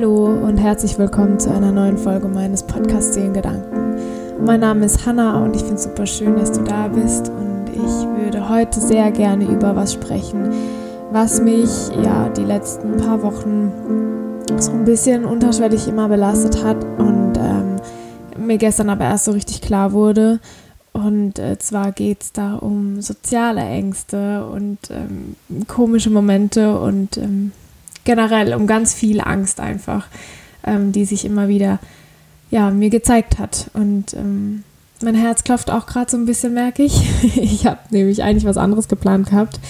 Hallo und herzlich willkommen zu einer neuen Folge meines Podcasts Seelengedanken. Mein Name ist Hanna und ich finde es super schön, dass du da bist und ich würde heute sehr gerne über was sprechen, was mich ja die letzten paar Wochen so ein bisschen unterschwellig immer belastet hat und ähm, mir gestern aber erst so richtig klar wurde. Und äh, zwar geht es da um soziale Ängste und ähm, komische Momente und ähm, generell um ganz viel Angst einfach, ähm, die sich immer wieder ja, mir gezeigt hat. Und ähm, mein Herz klopft auch gerade so ein bisschen, merke ich. ich habe nämlich eigentlich was anderes geplant gehabt.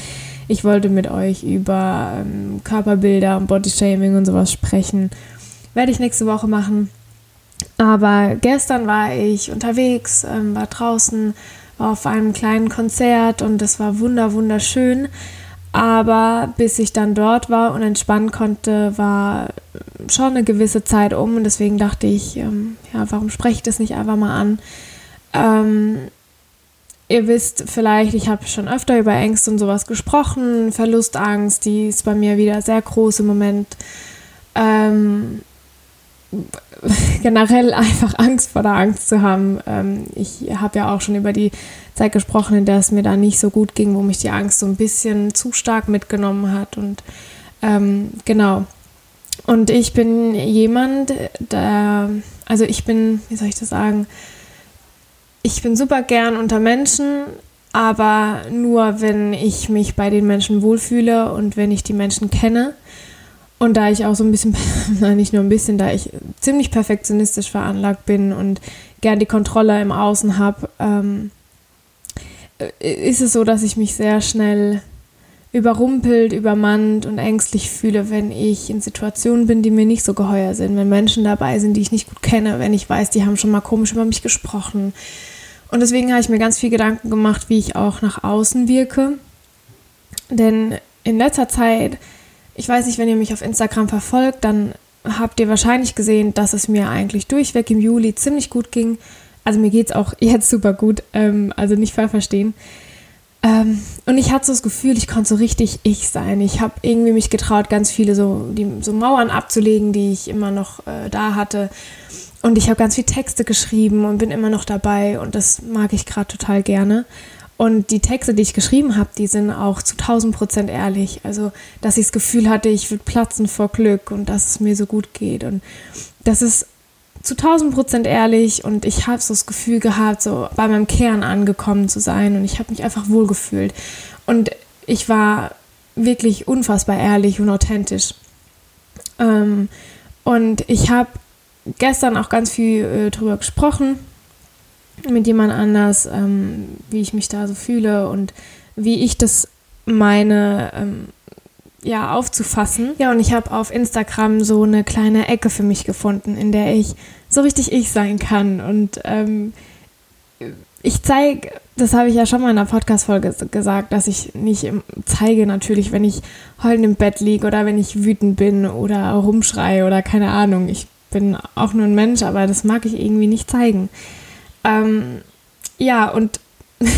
Ich wollte mit euch über ähm, Körperbilder und Bodyshaming und sowas sprechen. Werde ich nächste Woche machen. Aber gestern war ich unterwegs, ähm, war draußen, war auf einem kleinen Konzert und es war wunder wunderschön. Aber bis ich dann dort war und entspannen konnte, war schon eine gewisse Zeit um und deswegen dachte ich, ähm, ja, warum spreche ich das nicht einfach mal an? Ähm, ihr wisst vielleicht, ich habe schon öfter über Ängste und sowas gesprochen, Verlustangst, die ist bei mir wieder sehr groß im Moment. Ähm, generell einfach Angst vor der Angst zu haben. Ähm, ich habe ja auch schon über die Zeit gesprochen, in der es mir da nicht so gut ging, wo mich die Angst so ein bisschen zu stark mitgenommen hat. Und ähm, genau. Und ich bin jemand, der, also ich bin, wie soll ich das sagen, ich bin super gern unter Menschen, aber nur, wenn ich mich bei den Menschen wohlfühle und wenn ich die Menschen kenne. Und da ich auch so ein bisschen, nein, nicht nur ein bisschen, da ich ziemlich perfektionistisch veranlagt bin und gern die Kontrolle im Außen habe, ähm, ist es so, dass ich mich sehr schnell überrumpelt, übermannt und ängstlich fühle, wenn ich in Situationen bin, die mir nicht so geheuer sind, wenn Menschen dabei sind, die ich nicht gut kenne, wenn ich weiß, die haben schon mal komisch über mich gesprochen. Und deswegen habe ich mir ganz viel Gedanken gemacht, wie ich auch nach außen wirke. Denn in letzter Zeit ich weiß nicht, wenn ihr mich auf Instagram verfolgt, dann habt ihr wahrscheinlich gesehen, dass es mir eigentlich durchweg im Juli ziemlich gut ging. Also mir geht es auch jetzt super gut, ähm, also nicht falsch verstehen. Ähm, und ich hatte so das Gefühl, ich konnte so richtig ich sein. Ich habe irgendwie mich getraut, ganz viele so, die, so Mauern abzulegen, die ich immer noch äh, da hatte. Und ich habe ganz viele Texte geschrieben und bin immer noch dabei und das mag ich gerade total gerne. Und die Texte, die ich geschrieben habe, die sind auch zu 1000 Prozent ehrlich. Also, dass ich das Gefühl hatte, ich würde platzen vor Glück und dass es mir so gut geht. Und das ist zu 1000 Prozent ehrlich und ich habe so das Gefühl gehabt, so bei meinem Kern angekommen zu sein und ich habe mich einfach wohlgefühlt. Und ich war wirklich unfassbar ehrlich und authentisch. Ähm, und ich habe gestern auch ganz viel äh, drüber gesprochen mit jemand anders, ähm, wie ich mich da so fühle und wie ich das meine, ähm, ja, aufzufassen. Ja, und ich habe auf Instagram so eine kleine Ecke für mich gefunden, in der ich so richtig ich sein kann. Und ähm, ich zeige, das habe ich ja schon mal in einer Podcast-Folge gesagt, dass ich nicht zeige, natürlich, wenn ich heulend im Bett liege oder wenn ich wütend bin oder rumschreie oder keine Ahnung. Ich bin auch nur ein Mensch, aber das mag ich irgendwie nicht zeigen. Ähm, ja, und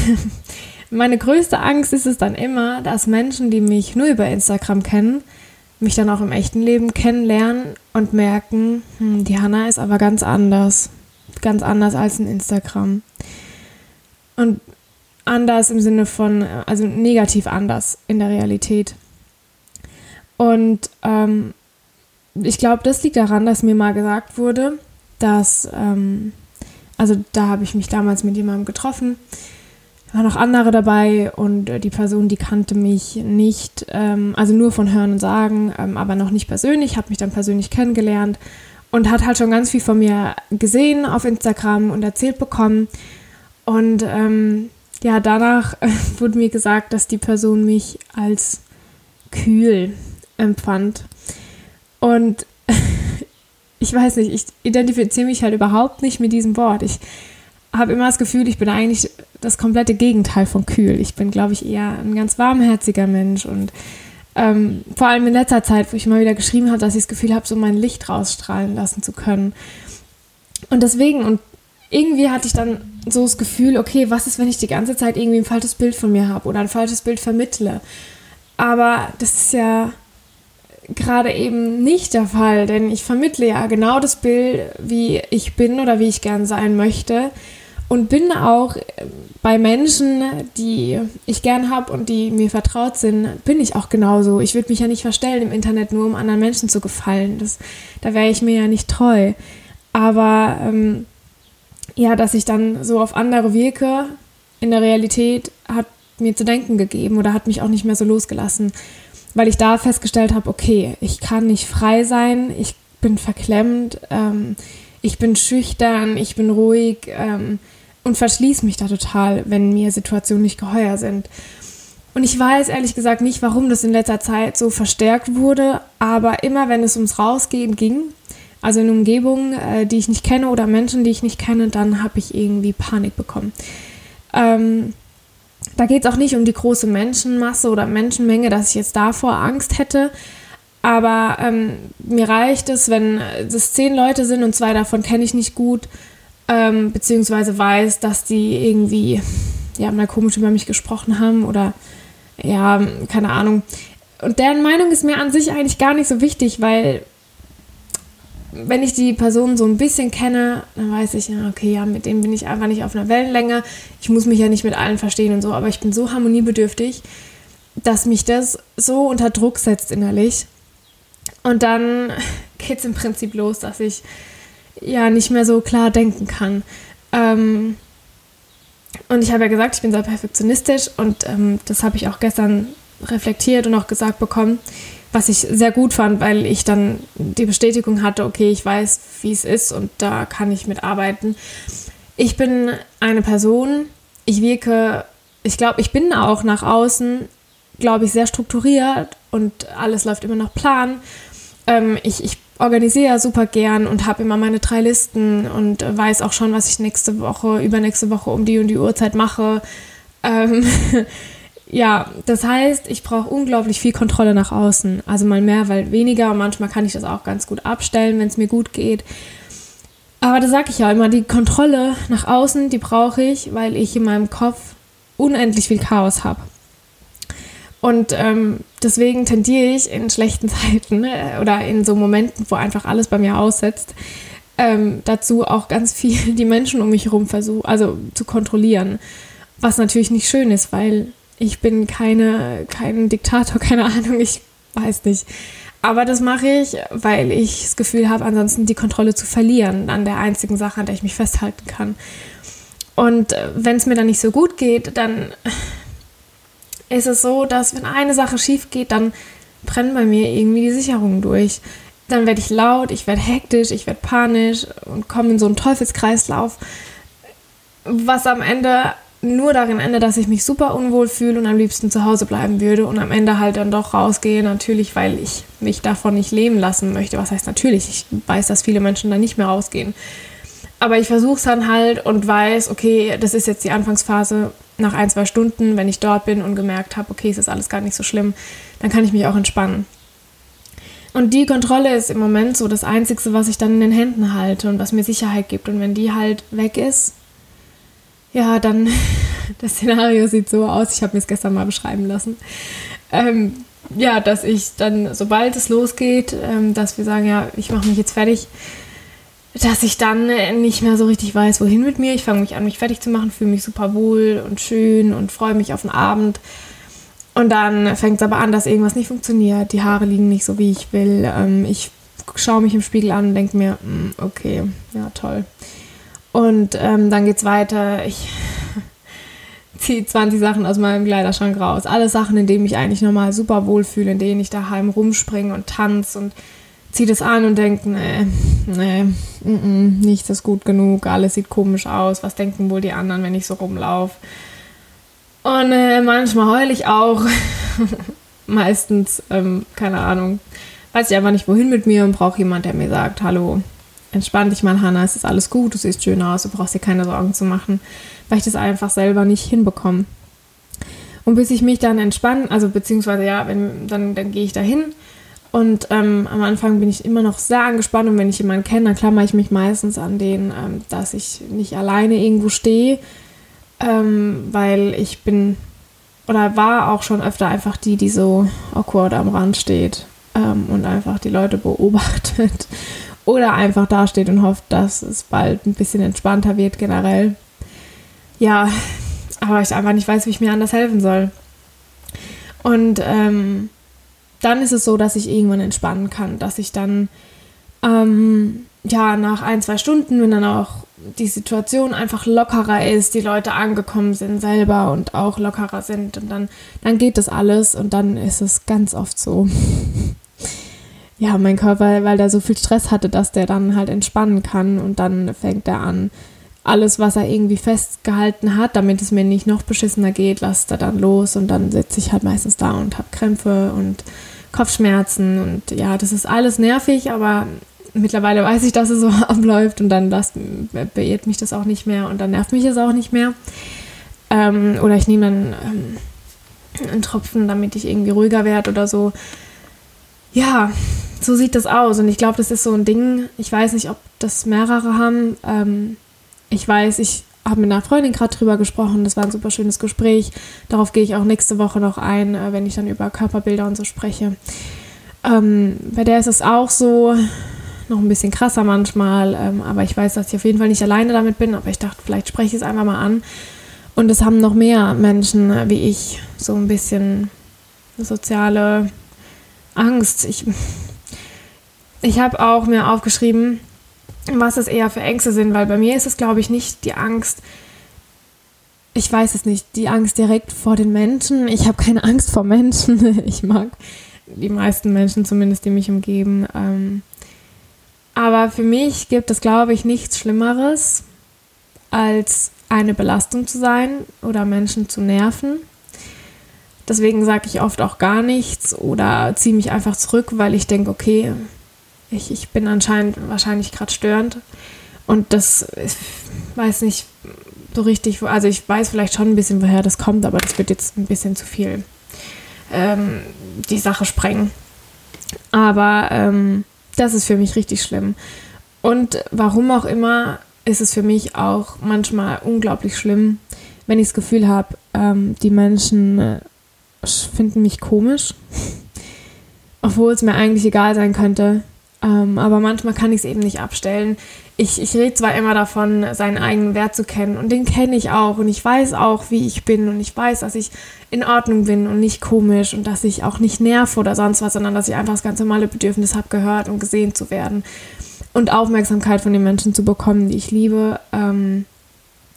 meine größte Angst ist es dann immer, dass Menschen, die mich nur über Instagram kennen, mich dann auch im echten Leben kennenlernen und merken, hm, die Hanna ist aber ganz anders. Ganz anders als in Instagram. Und anders im Sinne von, also negativ anders in der Realität. Und ähm, ich glaube, das liegt daran, dass mir mal gesagt wurde, dass ähm, also da habe ich mich damals mit jemandem getroffen. Da waren noch andere dabei und äh, die Person, die kannte mich nicht, ähm, also nur von Hören und Sagen, ähm, aber noch nicht persönlich, habe mich dann persönlich kennengelernt und hat halt schon ganz viel von mir gesehen auf Instagram und erzählt bekommen. Und ähm, ja, danach wurde mir gesagt, dass die Person mich als kühl empfand. Und ich weiß nicht, ich identifiziere mich halt überhaupt nicht mit diesem Wort. Ich habe immer das Gefühl, ich bin eigentlich das komplette Gegenteil von kühl. Ich bin, glaube ich, eher ein ganz warmherziger Mensch und ähm, vor allem in letzter Zeit, wo ich mal wieder geschrieben habe, dass ich das Gefühl habe, so mein Licht rausstrahlen lassen zu können. Und deswegen, und irgendwie hatte ich dann so das Gefühl, okay, was ist, wenn ich die ganze Zeit irgendwie ein falsches Bild von mir habe oder ein falsches Bild vermittle? Aber das ist ja gerade eben nicht der Fall, denn ich vermittle ja genau das Bild, wie ich bin oder wie ich gern sein möchte und bin auch bei Menschen, die ich gern habe und die mir vertraut sind, bin ich auch genauso. Ich würde mich ja nicht verstellen im Internet nur, um anderen Menschen zu gefallen. Das, da wäre ich mir ja nicht treu. Aber ähm, ja, dass ich dann so auf andere wirke in der Realität, hat mir zu denken gegeben oder hat mich auch nicht mehr so losgelassen weil ich da festgestellt habe, okay, ich kann nicht frei sein, ich bin verklemmt, ähm, ich bin schüchtern, ich bin ruhig ähm, und verschließe mich da total, wenn mir Situationen nicht geheuer sind. Und ich weiß ehrlich gesagt nicht, warum das in letzter Zeit so verstärkt wurde, aber immer wenn es ums Rausgehen ging, also in Umgebungen, äh, die ich nicht kenne oder Menschen, die ich nicht kenne, dann habe ich irgendwie Panik bekommen. Ähm, da geht es auch nicht um die große Menschenmasse oder Menschenmenge, dass ich jetzt davor Angst hätte. Aber ähm, mir reicht es, wenn es zehn Leute sind und zwei davon kenne ich nicht gut, ähm, beziehungsweise weiß, dass die irgendwie ja, mal komisch über mich gesprochen haben oder ja, keine Ahnung. Und deren Meinung ist mir an sich eigentlich gar nicht so wichtig, weil wenn ich die Person so ein bisschen kenne, dann weiß ich, ja, okay, ja, mit denen bin ich einfach nicht auf einer Wellenlänge. Ich muss mich ja nicht mit allen verstehen und so, aber ich bin so harmoniebedürftig, dass mich das so unter Druck setzt innerlich. Und dann geht es im Prinzip los, dass ich ja nicht mehr so klar denken kann. Ähm, und ich habe ja gesagt, ich bin sehr perfektionistisch und ähm, das habe ich auch gestern reflektiert und auch gesagt bekommen was ich sehr gut fand, weil ich dann die Bestätigung hatte, okay, ich weiß, wie es ist und da kann ich mitarbeiten. Ich bin eine Person, ich wirke, ich glaube, ich bin auch nach außen, glaube ich, sehr strukturiert und alles läuft immer nach Plan. Ähm, ich, ich organisiere super gern und habe immer meine drei Listen und weiß auch schon, was ich nächste Woche, übernächste Woche um die und die Uhrzeit mache. Ähm, ja, das heißt, ich brauche unglaublich viel Kontrolle nach außen. Also mal mehr, weil weniger. Manchmal kann ich das auch ganz gut abstellen, wenn es mir gut geht. Aber da sage ich ja immer, die Kontrolle nach außen, die brauche ich, weil ich in meinem Kopf unendlich viel Chaos habe. Und ähm, deswegen tendiere ich in schlechten Zeiten äh, oder in so Momenten, wo einfach alles bei mir aussetzt, ähm, dazu auch ganz viel die Menschen um mich herum versuchen, also zu kontrollieren. Was natürlich nicht schön ist, weil ich bin keine, kein Diktator, keine Ahnung, ich weiß nicht. Aber das mache ich, weil ich das Gefühl habe, ansonsten die Kontrolle zu verlieren an der einzigen Sache, an der ich mich festhalten kann. Und äh, wenn es mir dann nicht so gut geht, dann ist es so, dass wenn eine Sache schief geht, dann brennen bei mir irgendwie die Sicherungen durch. Dann werde ich laut, ich werde hektisch, ich werde panisch und komme in so einen Teufelskreislauf, was am Ende nur darin endet, dass ich mich super unwohl fühle und am liebsten zu Hause bleiben würde und am Ende halt dann doch rausgehe, natürlich, weil ich mich davon nicht leben lassen möchte. Was heißt natürlich? Ich weiß, dass viele Menschen dann nicht mehr rausgehen. Aber ich versuche es dann halt und weiß, okay, das ist jetzt die Anfangsphase. Nach ein, zwei Stunden, wenn ich dort bin und gemerkt habe, okay, es ist alles gar nicht so schlimm, dann kann ich mich auch entspannen. Und die Kontrolle ist im Moment so das Einzige, was ich dann in den Händen halte und was mir Sicherheit gibt. Und wenn die halt weg ist, ja, dann, das Szenario sieht so aus, ich habe mir es gestern mal beschreiben lassen. Ähm, ja, dass ich dann, sobald es losgeht, ähm, dass wir sagen, ja, ich mache mich jetzt fertig, dass ich dann nicht mehr so richtig weiß, wohin mit mir. Ich fange mich an, mich fertig zu machen, fühle mich super wohl und schön und freue mich auf den Abend. Und dann fängt es aber an, dass irgendwas nicht funktioniert. Die Haare liegen nicht so, wie ich will. Ähm, ich schaue mich im Spiegel an und denke mir, mm, okay, ja, toll. Und ähm, dann geht's weiter. Ich ziehe 20 Sachen aus meinem Kleiderschrank raus. Alle Sachen, in denen ich eigentlich normal super wohl fühle, in denen ich daheim rumspringe und tanze und ziehe das an und denke, nee, nee, -mm, nichts ist gut genug, alles sieht komisch aus. Was denken wohl die anderen, wenn ich so rumlaufe? Und äh, manchmal heule ich auch. Meistens, ähm, keine Ahnung, weiß ich einfach nicht, wohin mit mir und brauche jemand, der mir sagt, hallo, entspann dich mal, Hannah, es ist alles gut, du siehst schön aus, du brauchst dir keine Sorgen zu machen, weil ich das einfach selber nicht hinbekomme. Und bis ich mich dann entspanne, also beziehungsweise ja, wenn, dann, dann gehe ich dahin und ähm, am Anfang bin ich immer noch sehr angespannt und wenn ich jemanden kenne, dann klammere ich mich meistens an den, ähm, dass ich nicht alleine irgendwo stehe, ähm, weil ich bin oder war auch schon öfter einfach die, die so awkward am Rand steht ähm, und einfach die Leute beobachtet oder einfach dasteht und hofft, dass es bald ein bisschen entspannter wird generell. Ja, aber ich einfach nicht weiß, wie ich mir anders helfen soll. Und ähm, dann ist es so, dass ich irgendwann entspannen kann, dass ich dann ähm, ja nach ein, zwei Stunden, wenn dann auch die Situation einfach lockerer ist, die Leute angekommen sind selber und auch lockerer sind und dann, dann geht das alles und dann ist es ganz oft so. ja, mein Körper, weil der so viel Stress hatte, dass der dann halt entspannen kann und dann fängt er an, alles, was er irgendwie festgehalten hat, damit es mir nicht noch beschissener geht, lasst er dann los und dann sitze ich halt meistens da und habe Krämpfe und Kopfschmerzen und ja, das ist alles nervig, aber mittlerweile weiß ich, dass es so abläuft und dann das, beirrt mich das auch nicht mehr und dann nervt mich es auch nicht mehr. Ähm, oder ich nehme dann ähm, einen Tropfen, damit ich irgendwie ruhiger werde oder so. Ja, so sieht das aus und ich glaube, das ist so ein Ding. Ich weiß nicht, ob das mehrere haben. Ähm, ich weiß, ich habe mit einer Freundin gerade drüber gesprochen. Das war ein super schönes Gespräch. Darauf gehe ich auch nächste Woche noch ein, äh, wenn ich dann über Körperbilder und so spreche. Ähm, bei der ist es auch so, noch ein bisschen krasser manchmal, ähm, aber ich weiß, dass ich auf jeden Fall nicht alleine damit bin. Aber ich dachte, vielleicht spreche ich es einfach mal an. Und es haben noch mehr Menschen äh, wie ich so ein bisschen soziale Angst. Ich, ich habe auch mir aufgeschrieben, was es eher für Ängste sind, weil bei mir ist es, glaube ich, nicht die Angst, ich weiß es nicht, die Angst direkt vor den Menschen. Ich habe keine Angst vor Menschen. Ich mag die meisten Menschen zumindest, die mich umgeben. Ähm, aber für mich gibt es, glaube ich, nichts Schlimmeres, als eine Belastung zu sein oder Menschen zu nerven. Deswegen sage ich oft auch gar nichts oder ziehe mich einfach zurück, weil ich denke, okay, ich, ich bin anscheinend wahrscheinlich gerade störend. Und das, ich weiß nicht so richtig, also ich weiß vielleicht schon ein bisschen, woher das kommt, aber das wird jetzt ein bisschen zu viel ähm, die Sache sprengen. Aber ähm, das ist für mich richtig schlimm. Und warum auch immer, ist es für mich auch manchmal unglaublich schlimm, wenn ich das Gefühl habe, ähm, die Menschen finden mich komisch, obwohl es mir eigentlich egal sein könnte. Ähm, aber manchmal kann ich es eben nicht abstellen. Ich, ich rede zwar immer davon, seinen eigenen Wert zu kennen und den kenne ich auch und ich weiß auch, wie ich bin und ich weiß, dass ich in Ordnung bin und nicht komisch und dass ich auch nicht nerve oder sonst was, sondern dass ich einfach das ganz normale Bedürfnis habe, gehört und gesehen zu werden und Aufmerksamkeit von den Menschen zu bekommen, die ich liebe. Ähm,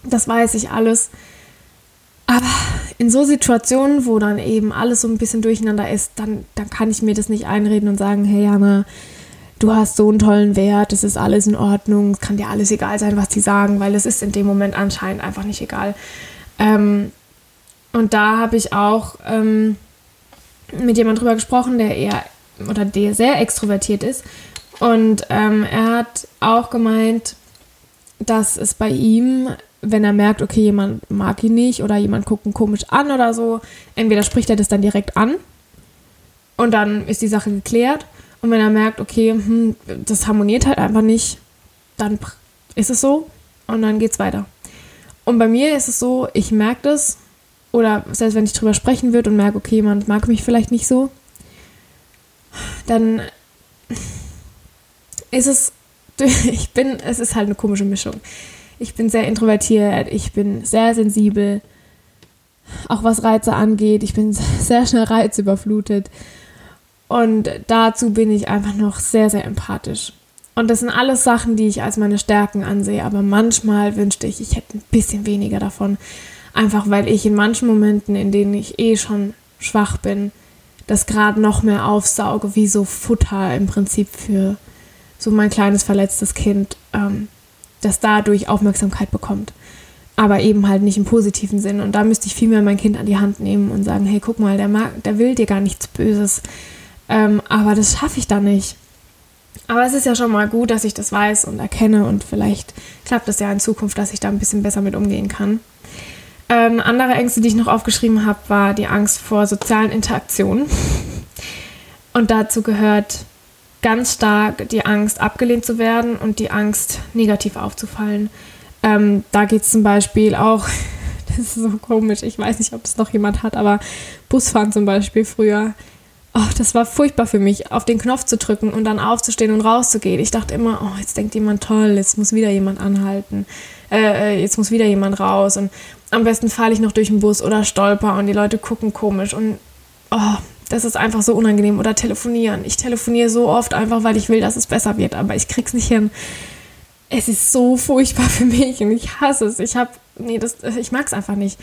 das weiß ich alles. Aber in so Situationen, wo dann eben alles so ein bisschen durcheinander ist, dann, dann kann ich mir das nicht einreden und sagen, hey Jana, du hast so einen tollen Wert, es ist alles in Ordnung, es kann dir alles egal sein, was die sagen, weil es ist in dem Moment anscheinend einfach nicht egal. Ähm, und da habe ich auch ähm, mit jemandem drüber gesprochen, der eher oder der sehr extrovertiert ist. Und ähm, er hat auch gemeint, dass es bei ihm, wenn er merkt, okay, jemand mag ihn nicht oder jemand guckt ihn komisch an oder so, entweder spricht er das dann direkt an und dann ist die Sache geklärt und wenn er merkt, okay, hm, das harmoniert halt einfach nicht, dann ist es so und dann geht's weiter. Und bei mir ist es so, ich merke das, oder selbst wenn ich drüber sprechen würde und merke, okay, jemand mag mich vielleicht nicht so, dann ist es, ich bin, es ist halt eine komische Mischung. Ich bin sehr introvertiert, ich bin sehr sensibel, auch was Reize angeht, ich bin sehr schnell reizüberflutet. Und dazu bin ich einfach noch sehr, sehr empathisch. Und das sind alles Sachen, die ich als meine Stärken ansehe. Aber manchmal wünschte ich, ich hätte ein bisschen weniger davon. Einfach weil ich in manchen Momenten, in denen ich eh schon schwach bin, das gerade noch mehr aufsauge, wie so Futter im Prinzip für so mein kleines verletztes Kind, ähm, das dadurch Aufmerksamkeit bekommt. Aber eben halt nicht im positiven Sinn. Und da müsste ich viel mehr mein Kind an die Hand nehmen und sagen, hey, guck mal, der, mag, der will dir gar nichts Böses ähm, aber das schaffe ich dann nicht. Aber es ist ja schon mal gut, dass ich das weiß und erkenne und vielleicht klappt es ja in Zukunft, dass ich da ein bisschen besser mit umgehen kann. Ähm, andere Ängste, die ich noch aufgeschrieben habe, war die Angst vor sozialen Interaktionen. Und dazu gehört ganz stark die Angst, abgelehnt zu werden und die Angst, negativ aufzufallen. Ähm, da geht es zum Beispiel auch, das ist so komisch, ich weiß nicht, ob es noch jemand hat, aber Busfahren zum Beispiel früher oh, das war furchtbar für mich, auf den Knopf zu drücken und dann aufzustehen und rauszugehen. Ich dachte immer, oh, jetzt denkt jemand toll, jetzt muss wieder jemand anhalten, äh, äh jetzt muss wieder jemand raus und am besten falle ich noch durch den Bus oder stolper und die Leute gucken komisch und oh, das ist einfach so unangenehm. Oder telefonieren. Ich telefoniere so oft einfach, weil ich will, dass es besser wird, aber ich krieg's nicht hin. Es ist so furchtbar für mich und ich hasse es. Ich habe, nee, das, ich mag es einfach nicht.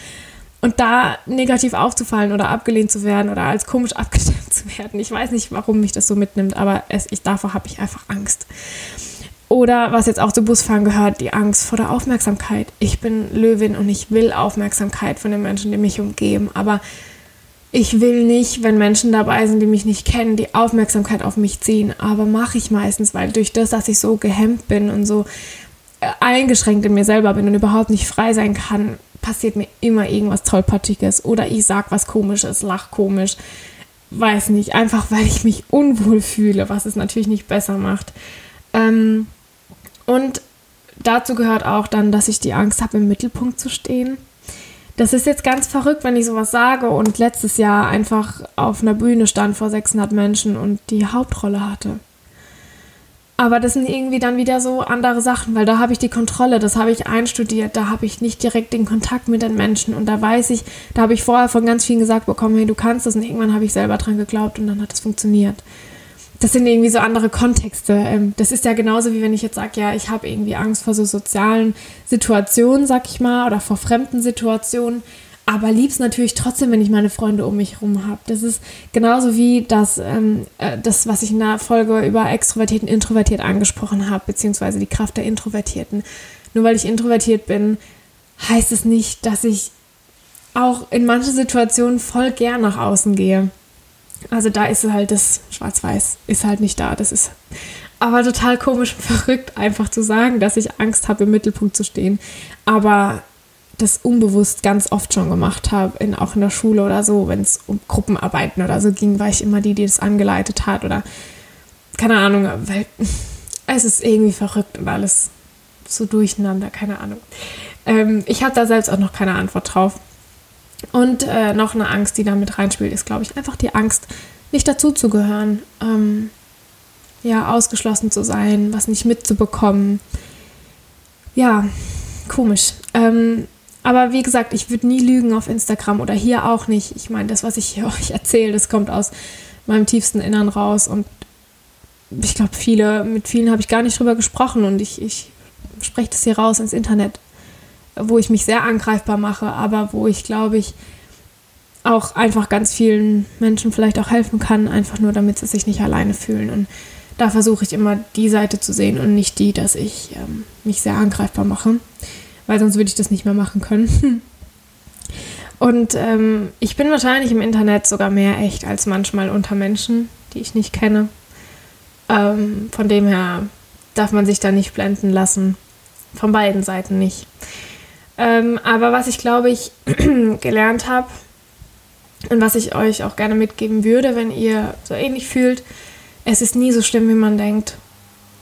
Und da negativ aufzufallen oder abgelehnt zu werden oder als komisch abgestimmt zu werden, ich weiß nicht, warum mich das so mitnimmt, aber es, ich, davor habe ich einfach Angst. Oder was jetzt auch zu Busfahren gehört, die Angst vor der Aufmerksamkeit. Ich bin Löwin und ich will Aufmerksamkeit von den Menschen, die mich umgeben. Aber ich will nicht, wenn Menschen dabei sind, die mich nicht kennen, die Aufmerksamkeit auf mich ziehen. Aber mache ich meistens, weil durch das, dass ich so gehemmt bin und so äh, eingeschränkt in mir selber bin und überhaupt nicht frei sein kann, passiert mir immer irgendwas Tollpatschiges oder ich sag was Komisches, lach komisch, weiß nicht, einfach weil ich mich unwohl fühle, was es natürlich nicht besser macht. Ähm, und dazu gehört auch dann, dass ich die Angst habe, im Mittelpunkt zu stehen. Das ist jetzt ganz verrückt, wenn ich sowas sage und letztes Jahr einfach auf einer Bühne stand vor 600 Menschen und die Hauptrolle hatte. Aber das sind irgendwie dann wieder so andere Sachen, weil da habe ich die Kontrolle, das habe ich einstudiert, da habe ich nicht direkt den Kontakt mit den Menschen und da weiß ich, da habe ich vorher von ganz vielen gesagt bekommen, hey, du kannst das und irgendwann habe ich selber dran geglaubt und dann hat es funktioniert. Das sind irgendwie so andere Kontexte. Ähm, das ist ja genauso wie wenn ich jetzt sage, ja, ich habe irgendwie Angst vor so sozialen Situationen, sag ich mal, oder vor fremden Situationen aber lieb's natürlich trotzdem, wenn ich meine Freunde um mich herum habe. Das ist genauso wie das, ähm, äh, das, was ich in der Folge über extrovertiert und introvertiert angesprochen habe, beziehungsweise die Kraft der Introvertierten. Nur weil ich introvertiert bin, heißt es nicht, dass ich auch in manchen Situationen voll gern nach außen gehe. Also da ist halt das Schwarz-Weiß, ist halt nicht da. Das ist aber total komisch und verrückt, einfach zu sagen, dass ich Angst habe, im Mittelpunkt zu stehen. Aber das unbewusst ganz oft schon gemacht habe, in, auch in der Schule oder so, wenn es um Gruppenarbeiten oder so ging, war ich immer die, die das angeleitet hat oder keine Ahnung, weil es ist irgendwie verrückt und alles so durcheinander, keine Ahnung. Ähm, ich habe da selbst auch noch keine Antwort drauf. Und äh, noch eine Angst, die da mit reinspielt, ist, glaube ich, einfach die Angst, nicht dazuzugehören. Ähm, ja, ausgeschlossen zu sein, was nicht mitzubekommen. Ja, komisch. Ähm, aber wie gesagt, ich würde nie lügen auf Instagram oder hier auch nicht. Ich meine, das, was ich hier euch erzähle, das kommt aus meinem tiefsten Innern raus. Und ich glaube, viele, mit vielen habe ich gar nicht drüber gesprochen und ich, ich spreche das hier raus ins Internet, wo ich mich sehr angreifbar mache, aber wo ich, glaube ich, auch einfach ganz vielen Menschen vielleicht auch helfen kann, einfach nur damit sie sich nicht alleine fühlen. Und da versuche ich immer die Seite zu sehen und nicht die, dass ich ähm, mich sehr angreifbar mache weil sonst würde ich das nicht mehr machen können. Und ähm, ich bin wahrscheinlich im Internet sogar mehr echt als manchmal unter Menschen, die ich nicht kenne. Ähm, von dem her darf man sich da nicht blenden lassen. Von beiden Seiten nicht. Ähm, aber was ich glaube ich gelernt habe und was ich euch auch gerne mitgeben würde, wenn ihr so ähnlich fühlt, es ist nie so schlimm, wie man denkt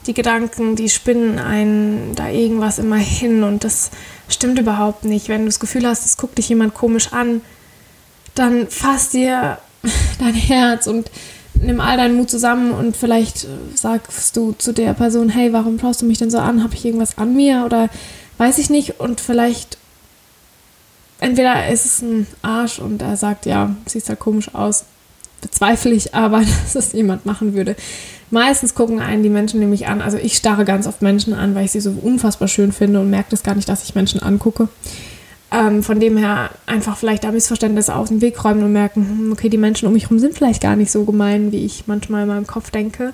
die Gedanken, die spinnen einen da irgendwas immer hin und das stimmt überhaupt nicht. Wenn du das Gefühl hast, es guckt dich jemand komisch an, dann fass dir dein Herz und nimm all deinen Mut zusammen und vielleicht sagst du zu der Person, hey, warum schaust du mich denn so an? Habe ich irgendwas an mir oder weiß ich nicht und vielleicht entweder ist es ein Arsch und er sagt, ja, siehst halt komisch aus, bezweifle ich aber, dass es jemand machen würde. Meistens gucken einen die Menschen nämlich an. Also ich starre ganz oft Menschen an, weil ich sie so unfassbar schön finde und merke das gar nicht, dass ich Menschen angucke. Ähm, von dem her einfach vielleicht da Missverständnisse aus dem Weg räumen und merken, hm, okay, die Menschen um mich herum sind vielleicht gar nicht so gemein, wie ich manchmal in meinem Kopf denke.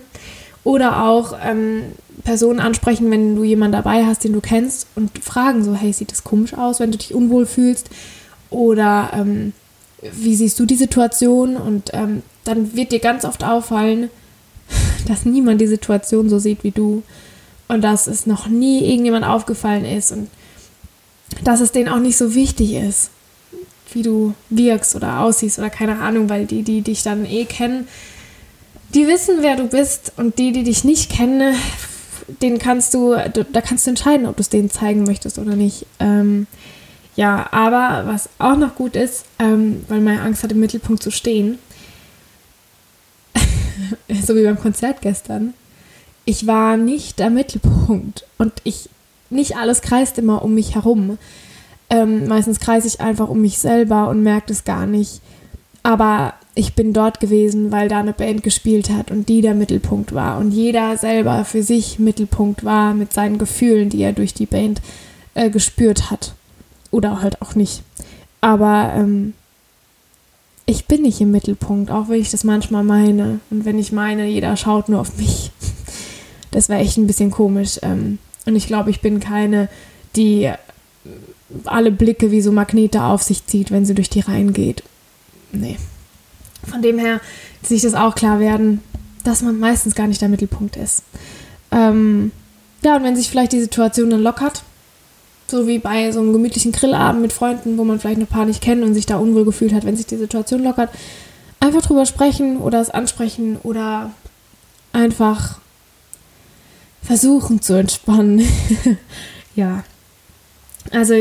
Oder auch ähm, Personen ansprechen, wenn du jemanden dabei hast, den du kennst und fragen so, hey, sieht das komisch aus, wenn du dich unwohl fühlst? Oder ähm, wie siehst du die Situation? Und ähm, dann wird dir ganz oft auffallen, dass niemand die Situation so sieht wie du und dass es noch nie irgendjemand aufgefallen ist und dass es denen auch nicht so wichtig ist, wie du wirkst oder aussiehst oder keine Ahnung, weil die, die dich dann eh kennen, die wissen, wer du bist und die, die dich nicht kennen, den kannst du, da kannst du entscheiden, ob du es denen zeigen möchtest oder nicht. Ähm, ja, aber was auch noch gut ist, ähm, weil meine Angst hat, im Mittelpunkt zu stehen, so wie beim Konzert gestern, ich war nicht der Mittelpunkt und ich, nicht alles kreist immer um mich herum. Ähm, meistens kreise ich einfach um mich selber und merke es gar nicht. Aber ich bin dort gewesen, weil da eine Band gespielt hat und die der Mittelpunkt war und jeder selber für sich Mittelpunkt war mit seinen Gefühlen, die er durch die Band äh, gespürt hat. Oder halt auch nicht. Aber ähm, ich bin nicht im Mittelpunkt, auch wenn ich das manchmal meine. Und wenn ich meine, jeder schaut nur auf mich. Das wäre echt ein bisschen komisch. Ähm, und ich glaube, ich bin keine, die alle Blicke wie so Magnete auf sich zieht, wenn sie durch die Reihen geht. Nee. Von dem her sich das auch klar werden, dass man meistens gar nicht der Mittelpunkt ist. Ähm, ja, und wenn sich vielleicht die Situation dann lockert, so wie bei so einem gemütlichen Grillabend mit Freunden, wo man vielleicht ein paar nicht kennt und sich da unwohl gefühlt hat, wenn sich die Situation lockert, einfach drüber sprechen oder es ansprechen oder einfach versuchen zu entspannen. ja. Also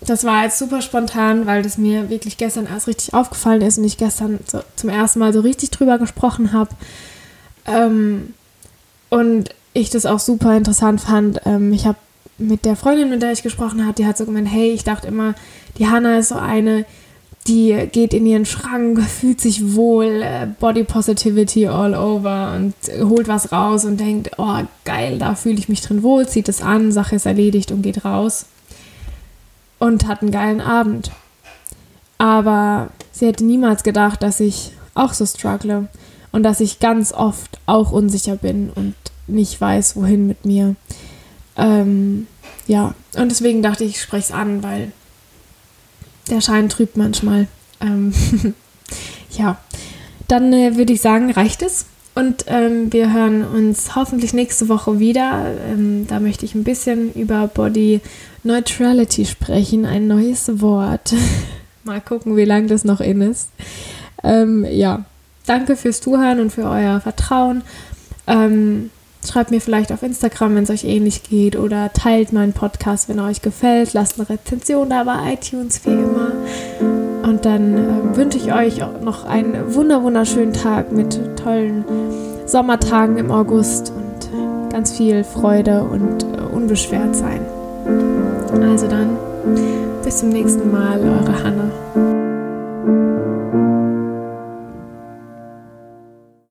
das war jetzt super spontan, weil das mir wirklich gestern erst richtig aufgefallen ist und ich gestern so zum ersten Mal so richtig drüber gesprochen habe. Ähm, und ich das auch super interessant fand. Ähm, ich habe mit der Freundin, mit der ich gesprochen habe, die hat so gemeint, hey, ich dachte immer, die Hanna ist so eine, die geht in ihren Schrank, fühlt sich wohl, äh, Body Positivity all over und holt was raus und denkt, oh geil, da fühle ich mich drin wohl, zieht es an, Sache ist erledigt und geht raus und hat einen geilen Abend. Aber sie hätte niemals gedacht, dass ich auch so struggle und dass ich ganz oft auch unsicher bin und nicht weiß, wohin mit mir. Ähm, ja, und deswegen dachte ich, ich spreche es an, weil der Schein trübt manchmal. Ähm, ja, dann äh, würde ich sagen, reicht es. Und ähm, wir hören uns hoffentlich nächste Woche wieder. Ähm, da möchte ich ein bisschen über Body Neutrality sprechen, ein neues Wort. Mal gucken, wie lange das noch in ist. Ähm, ja, danke fürs Zuhören und für euer Vertrauen. Ähm, schreibt mir vielleicht auf Instagram, wenn es euch ähnlich geht, oder teilt meinen Podcast, wenn er euch gefällt. Lasst eine Rezension da bei iTunes wie immer. Und dann äh, wünsche ich euch noch einen wunder wunderschönen Tag mit tollen Sommertagen im August und ganz viel Freude und äh, unbeschwert sein. Also dann, bis zum nächsten Mal, eure Hanna.